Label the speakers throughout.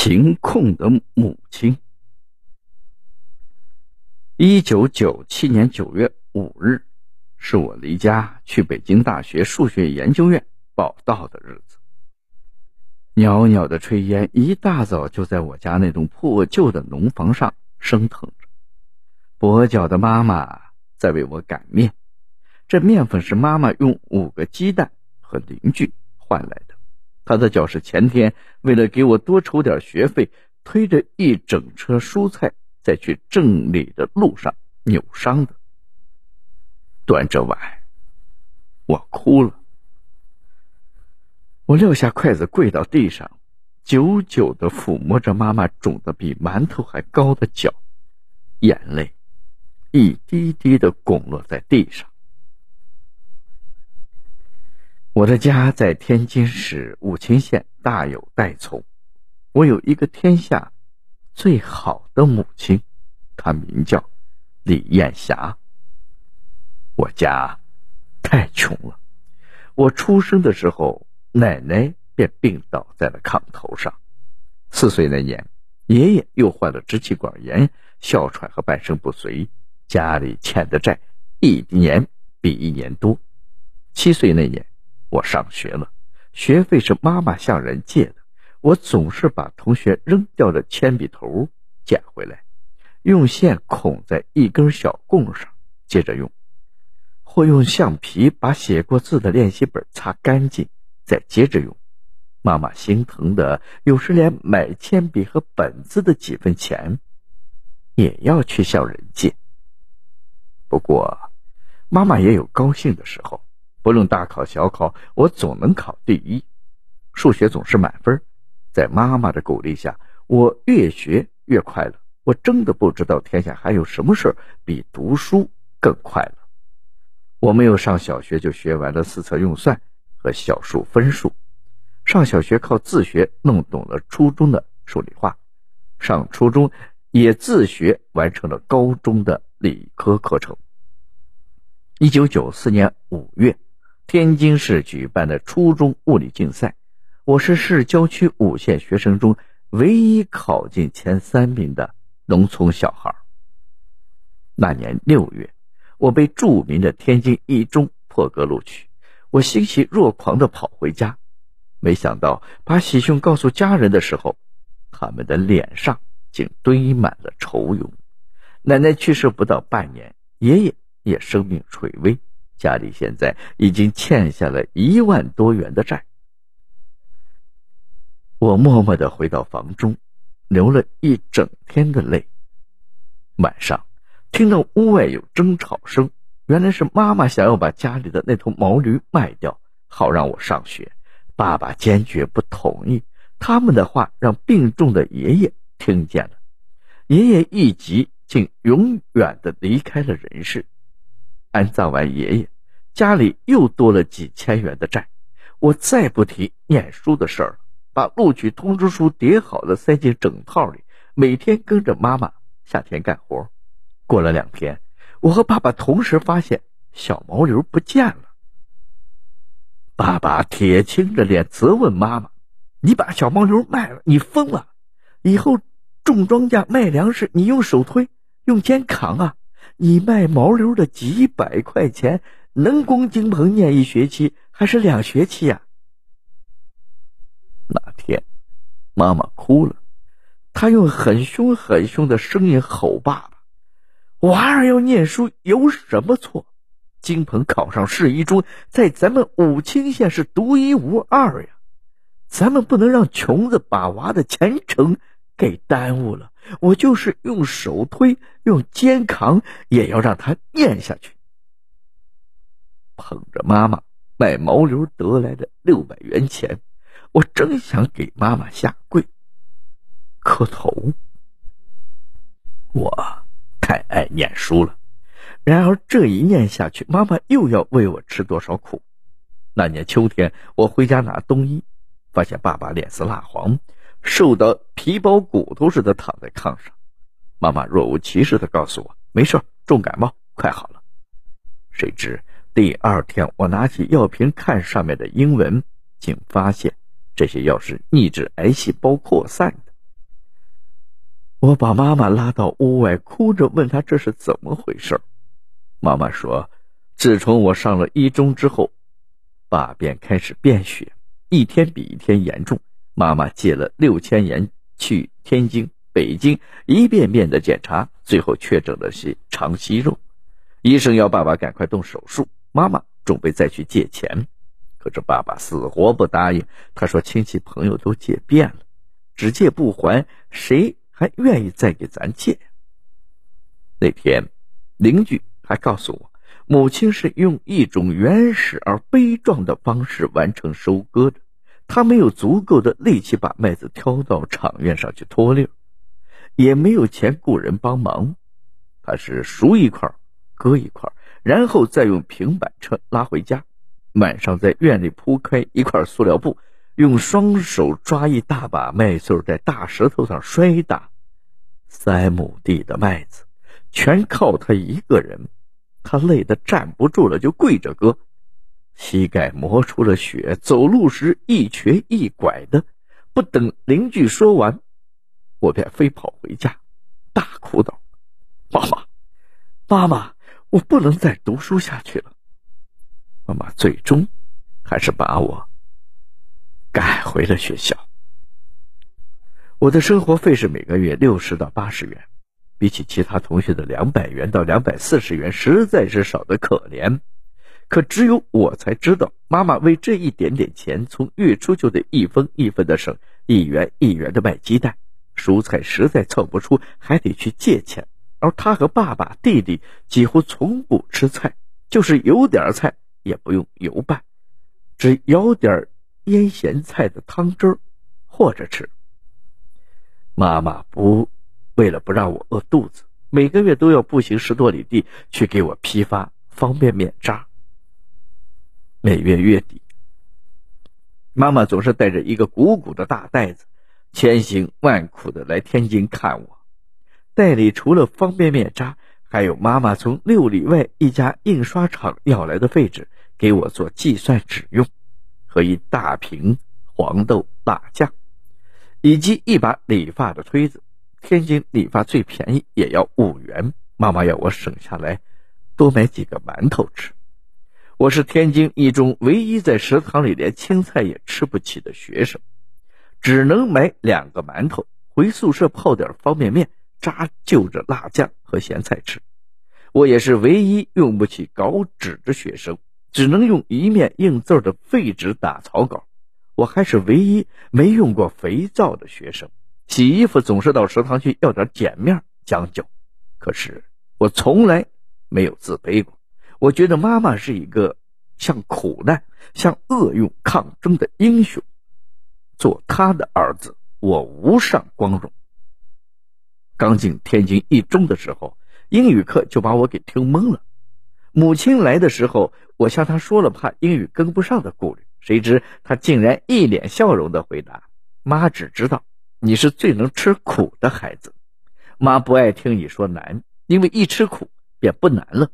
Speaker 1: 贫困的母亲。一九九七年九月五日，是我离家去北京大学数学研究院报道的日子。袅袅的炊烟一大早就在我家那栋破旧的农房上升腾着。跛脚的妈妈在为我擀面，这面粉是妈妈用五个鸡蛋和邻居换来的。他的脚是前天为了给我多筹点学费，推着一整车蔬菜在去镇里的路上扭伤的。端着碗，我哭了。我撂下筷子，跪到地上，久久的抚摸着妈妈肿得比馒头还高的脚，眼泪一滴滴的滚落在地上。我的家在天津市武清县大有代从，我有一个天下最好的母亲，她名叫李艳霞。我家太穷了，我出生的时候，奶奶便病倒在了炕头上。四岁那年，爷爷又患了支气管炎、哮喘和半身不遂，家里欠的债一年比一年多。七岁那年。我上学了，学费是妈妈向人借的。我总是把同学扔掉的铅笔头捡回来，用线孔在一根小棍上，接着用；或用橡皮把写过字的练习本擦干净，再接着用。妈妈心疼的，有时连买铅笔和本子的几分钱，也要去向人借。不过，妈妈也有高兴的时候。不论大考小考，我总能考第一。数学总是满分，在妈妈的鼓励下，我越学越快乐。我真的不知道天下还有什么事比读书更快乐。我没有上小学就学完了四册运算和小数分数，上小学靠自学弄懂了初中的数理化，上初中也自学完成了高中的理科课程。一九九四年五月。天津市举办的初中物理竞赛，我是市郊区五县学生中唯一考进前三名的农村小孩。那年六月，我被著名的天津一中破格录取，我欣喜若狂的跑回家，没想到把喜讯告诉家人的时候，他们的脸上竟堆满了愁容。奶奶去世不到半年，爷爷也生命垂危。家里现在已经欠下了一万多元的债，我默默的回到房中，流了一整天的泪。晚上听到屋外有争吵声，原来是妈妈想要把家里的那头毛驴卖掉，好让我上学。爸爸坚决不同意，他们的话让病重的爷爷听见了，爷爷一急，竟永远的离开了人世。安葬完爷爷，家里又多了几千元的债。我再不提念书的事儿了，把录取通知书叠好了，塞进整套里，每天跟着妈妈下田干活。过了两天，我和爸爸同时发现小毛驴不见了。爸爸铁青着脸责问妈妈：“你把小毛驴卖了，你疯了！以后种庄稼、卖粮食，你用手推，用肩扛啊！”你卖毛驴的几百块钱，能供金鹏念一学期还是两学期呀？那天，妈妈哭了，她用很凶很凶的声音吼爸爸：“娃儿要念书有什么错？金鹏考上市一中，在咱们武清县是独一无二呀！咱们不能让穷子把娃的前程给耽误了。”我就是用手推，用肩扛，也要让他念下去。捧着妈妈卖毛驴得来的六百元钱，我真想给妈妈下跪磕头。我太爱念书了，然而这一念下去，妈妈又要为我吃多少苦？那年秋天，我回家拿冬衣，发现爸爸脸色蜡黄。瘦得皮包骨头似的躺在炕上，妈妈若无其事的告诉我：“没事，重感冒，快好了。”谁知第二天，我拿起药瓶看上面的英文，竟发现这些药是抑制癌细胞扩散的。我把妈妈拉到屋外，哭着问她这是怎么回事。妈妈说，自从我上了一中之后，爸便开始便血，一天比一天严重。妈妈借了六千元去天津、北京一遍遍的检查，最后确诊的是肠息肉。医生要爸爸赶快动手术，妈妈准备再去借钱，可是爸爸死活不答应。他说亲戚朋友都借遍了，只借不还，谁还愿意再给咱借？那天，邻居还告诉我，母亲是用一种原始而悲壮的方式完成收割的。他没有足够的力气把麦子挑到场院上去脱粒，也没有钱雇人帮忙。他是熟一块割一块，然后再用平板车拉回家。晚上在院里铺开一块塑料布，用双手抓一大把麦穗在大石头上摔打。三亩地的麦子，全靠他一个人。他累得站不住了，就跪着割。膝盖磨出了血，走路时一瘸一拐的。不等邻居说完，我便飞跑回家，大哭道：“妈妈，妈妈，我不能再读书下去了。”妈妈最终还是把我赶回了学校。我的生活费是每个月六十到八十元，比起其他同学的两百元到两百四十元，实在是少得可怜。可只有我才知道，妈妈为这一点点钱，从月初就得一分一分的省，一元一元的卖鸡蛋，蔬菜实在凑不出，还得去借钱。而他和爸爸、弟弟几乎从不吃菜，就是有点菜也不用油拌，只舀点腌咸菜的汤汁儿和着吃。妈妈不为了不让我饿肚子，每个月都要步行十多里地去给我批发方便面渣。每月月底，妈妈总是带着一个鼓鼓的大袋子，千辛万苦的来天津看我。袋里除了方便面渣，还有妈妈从六里外一家印刷厂要来的废纸，给我做计算纸用，和一大瓶黄豆辣酱，以及一把理发的推子。天津理发最便宜也要五元，妈妈要我省下来，多买几个馒头吃。我是天津一中唯一在食堂里连青菜也吃不起的学生，只能买两个馒头回宿舍泡点方便面，扎就着辣酱和咸菜吃。我也是唯一用不起稿纸的学生，只能用一面印字的废纸打草稿。我还是唯一没用过肥皂的学生，洗衣服总是到食堂去要点碱面将就。可是我从来没有自卑过。我觉得妈妈是一个向苦难、向厄运抗争的英雄，做她的儿子，我无上光荣。刚进天津一中的时候，英语课就把我给听懵了。母亲来的时候，我向她说了怕英语跟不上的顾虑，谁知她竟然一脸笑容的回答：“妈只知道你是最能吃苦的孩子，妈不爱听你说难，因为一吃苦便不难了。”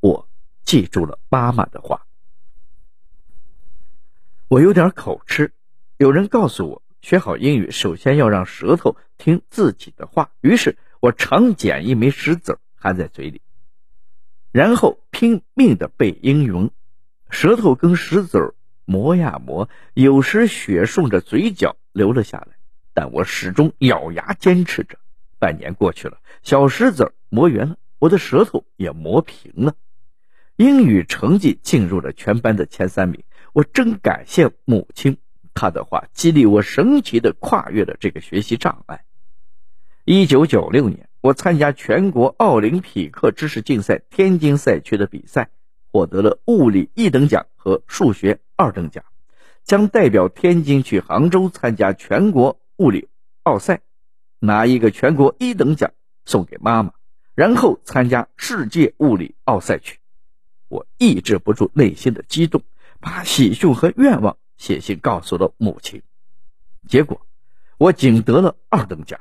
Speaker 1: 我记住了妈妈的话。我有点口吃，有人告诉我，学好英语首先要让舌头听自己的话。于是我常捡一枚石子含在嘴里，然后拼命的背英文，舌头跟石子磨呀磨，有时血顺着嘴角流了下来，但我始终咬牙坚持着。半年过去了，小石子磨圆了，我的舌头也磨平了。英语成绩进入了全班的前三名，我真感谢母亲，她的话激励我神奇的跨越了这个学习障碍。一九九六年，我参加全国奥林匹克知识竞赛天津赛区的比赛，获得了物理一等奖和数学二等奖，将代表天津去杭州参加全国物理奥赛，拿一个全国一等奖送给妈妈，然后参加世界物理奥赛去。我抑制不住内心的激动，把喜讯和愿望写信告诉了母亲。结果，我仅得了二等奖。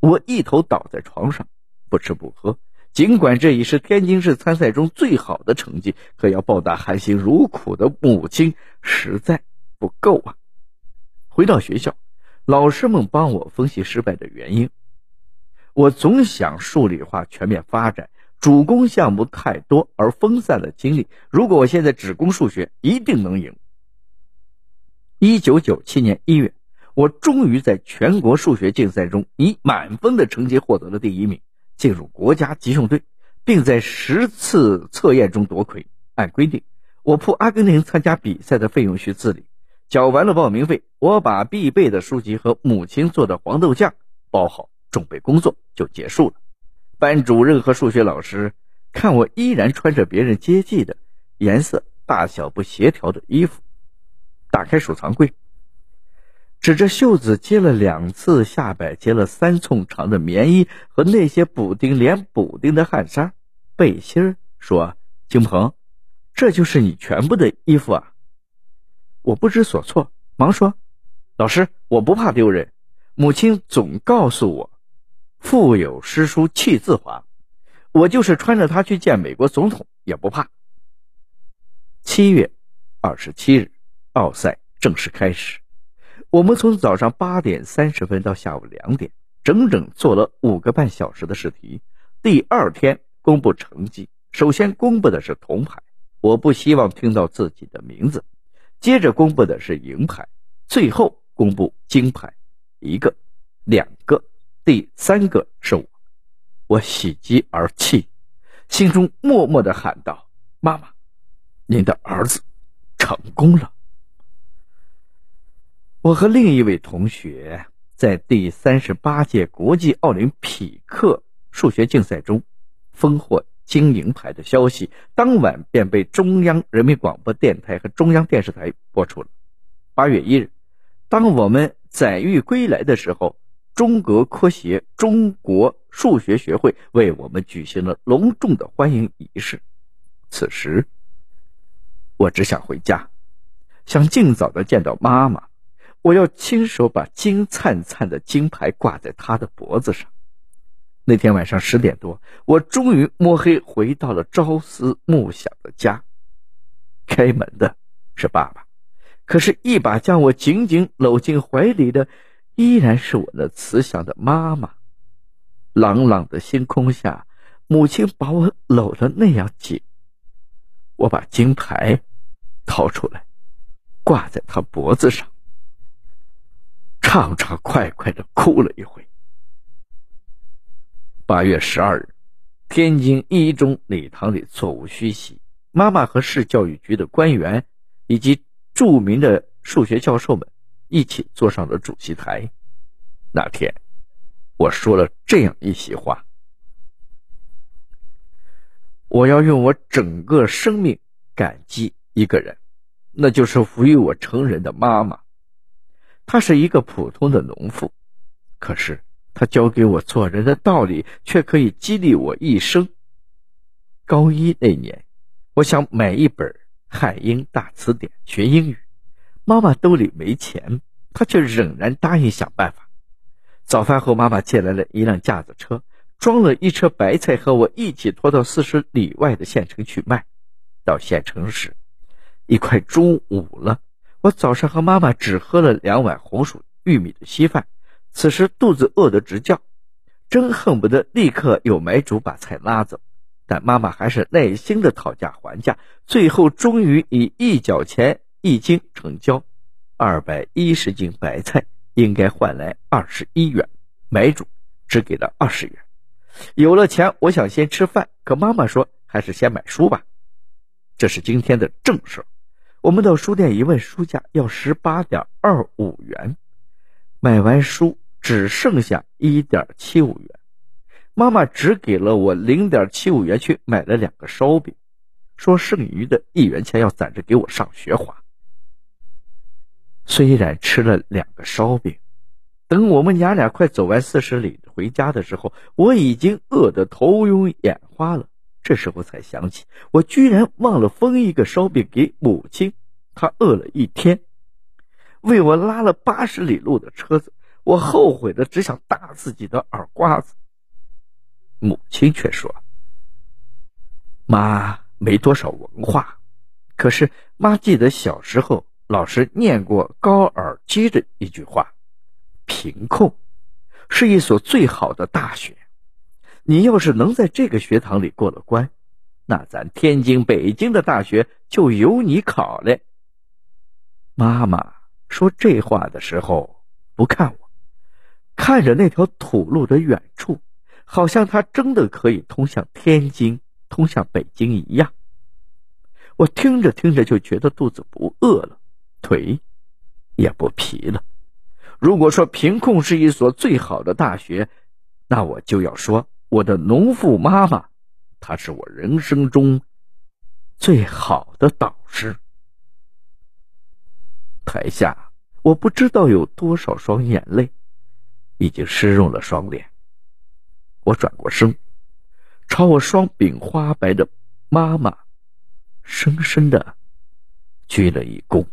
Speaker 1: 我一头倒在床上，不吃不喝。尽管这已是天津市参赛中最好的成绩，可要报答含辛茹苦的母亲实在不够啊！回到学校，老师们帮我分析失败的原因。我总想数理化全面发展，主攻项目太多而分散了精力。如果我现在只攻数学，一定能赢。一九九七年一月，我终于在全国数学竞赛中以满分的成绩获得了第一名，进入国家集训队，并在十次测验中夺魁。按规定，我赴阿根廷参加比赛的费用需自理。缴完了报名费，我把必备的书籍和母亲做的黄豆酱包好，准备工作就结束了。班主任和数学老师看我依然穿着别人接济的颜色、大小不协调的衣服。打开储藏柜，指着袖子接了两次、下摆接了三寸长的棉衣和那些补丁连补丁的汗衫、背心，说：“金鹏，这就是你全部的衣服啊！”我不知所措，忙说：“老师，我不怕丢人。母亲总告诉我，腹有诗书气自华，我就是穿着它去见美国总统也不怕。”七月二十七日。奥赛正式开始，我们从早上八点三十分到下午两点，整整做了五个半小时的试题。第二天公布成绩，首先公布的是铜牌，我不希望听到自己的名字。接着公布的是银牌，最后公布金牌，一个，两个，第三个是我。我喜极而泣，心中默默的喊道：“妈妈，您的儿子成功了。”我和另一位同学在第三十八届国际奥林匹克数学竞赛中分获金银牌的消息，当晚便被中央人民广播电台和中央电视台播出了。八月一日，当我们载誉归来的时候，中国科协、中国数学学会为我们举行了隆重的欢迎仪式。此时，我只想回家，想尽早的见到妈妈。我要亲手把金灿灿的金牌挂在他的脖子上。那天晚上十点多，我终于摸黑回到了朝思暮想的家。开门的是爸爸，可是，一把将我紧紧搂进怀里的，依然是我那慈祥的妈妈。朗朗的星空下，母亲把我搂得那样紧。我把金牌掏出来，挂在他脖子上。畅畅快快的哭了一回。八月十二日，天津一中礼堂里座无虚席，妈妈和市教育局的官员以及著名的数学教授们一起坐上了主席台。那天，我说了这样一席话：我要用我整个生命感激一个人，那就是抚育我成人的妈妈。她是一个普通的农妇，可是她教给我做人的道理，却可以激励我一生。高一那年，我想买一本《汉英大词典》学英语，妈妈兜里没钱，她却仍然答应想办法。早饭后，妈妈借来了一辆架子车，装了一车白菜，和我一起拖到四十里外的县城去卖。到县城时，已快中午了。我早上和妈妈只喝了两碗红薯玉米的稀饭，此时肚子饿得直叫，真恨不得立刻有买主把菜拉走。但妈妈还是耐心的讨价还价，最后终于以一角钱一斤成交，二百一十斤白菜应该换来二十一元，买主只给了二十元。有了钱，我想先吃饭，可妈妈说还是先买书吧，这是今天的正事。我们到书店一问，书价要十八点二五元。买完书只剩下一点七五元，妈妈只给了我零点七五元去买了两个烧饼，说剩余的一元钱要攒着给我上学花。虽然吃了两个烧饼，等我们娘俩快走完四十里回家的时候，我已经饿得头晕眼花了。这时候才想起，我居然忘了分一个烧饼给母亲。她饿了一天，为我拉了八十里路的车子，我后悔的只想打自己的耳刮子。母亲却说：“妈没多少文化，可是妈记得小时候老师念过高尔基的一句话：‘贫困是一所最好的大学。’你要是能在这个学堂里过了关，那咱天津、北京的大学就由你考了。”妈妈说这话的时候不看我，看着那条土路的远处，好像它真的可以通向天津、通向北京一样。我听着听着就觉得肚子不饿了，腿也不疲了。如果说贫困是一所最好的大学，那我就要说我的农妇妈妈，她是我人生中最好的导师。台下，我不知道有多少双眼泪已经湿润了双脸。我转过身，朝我双鬓花白的妈妈深深的鞠了一躬。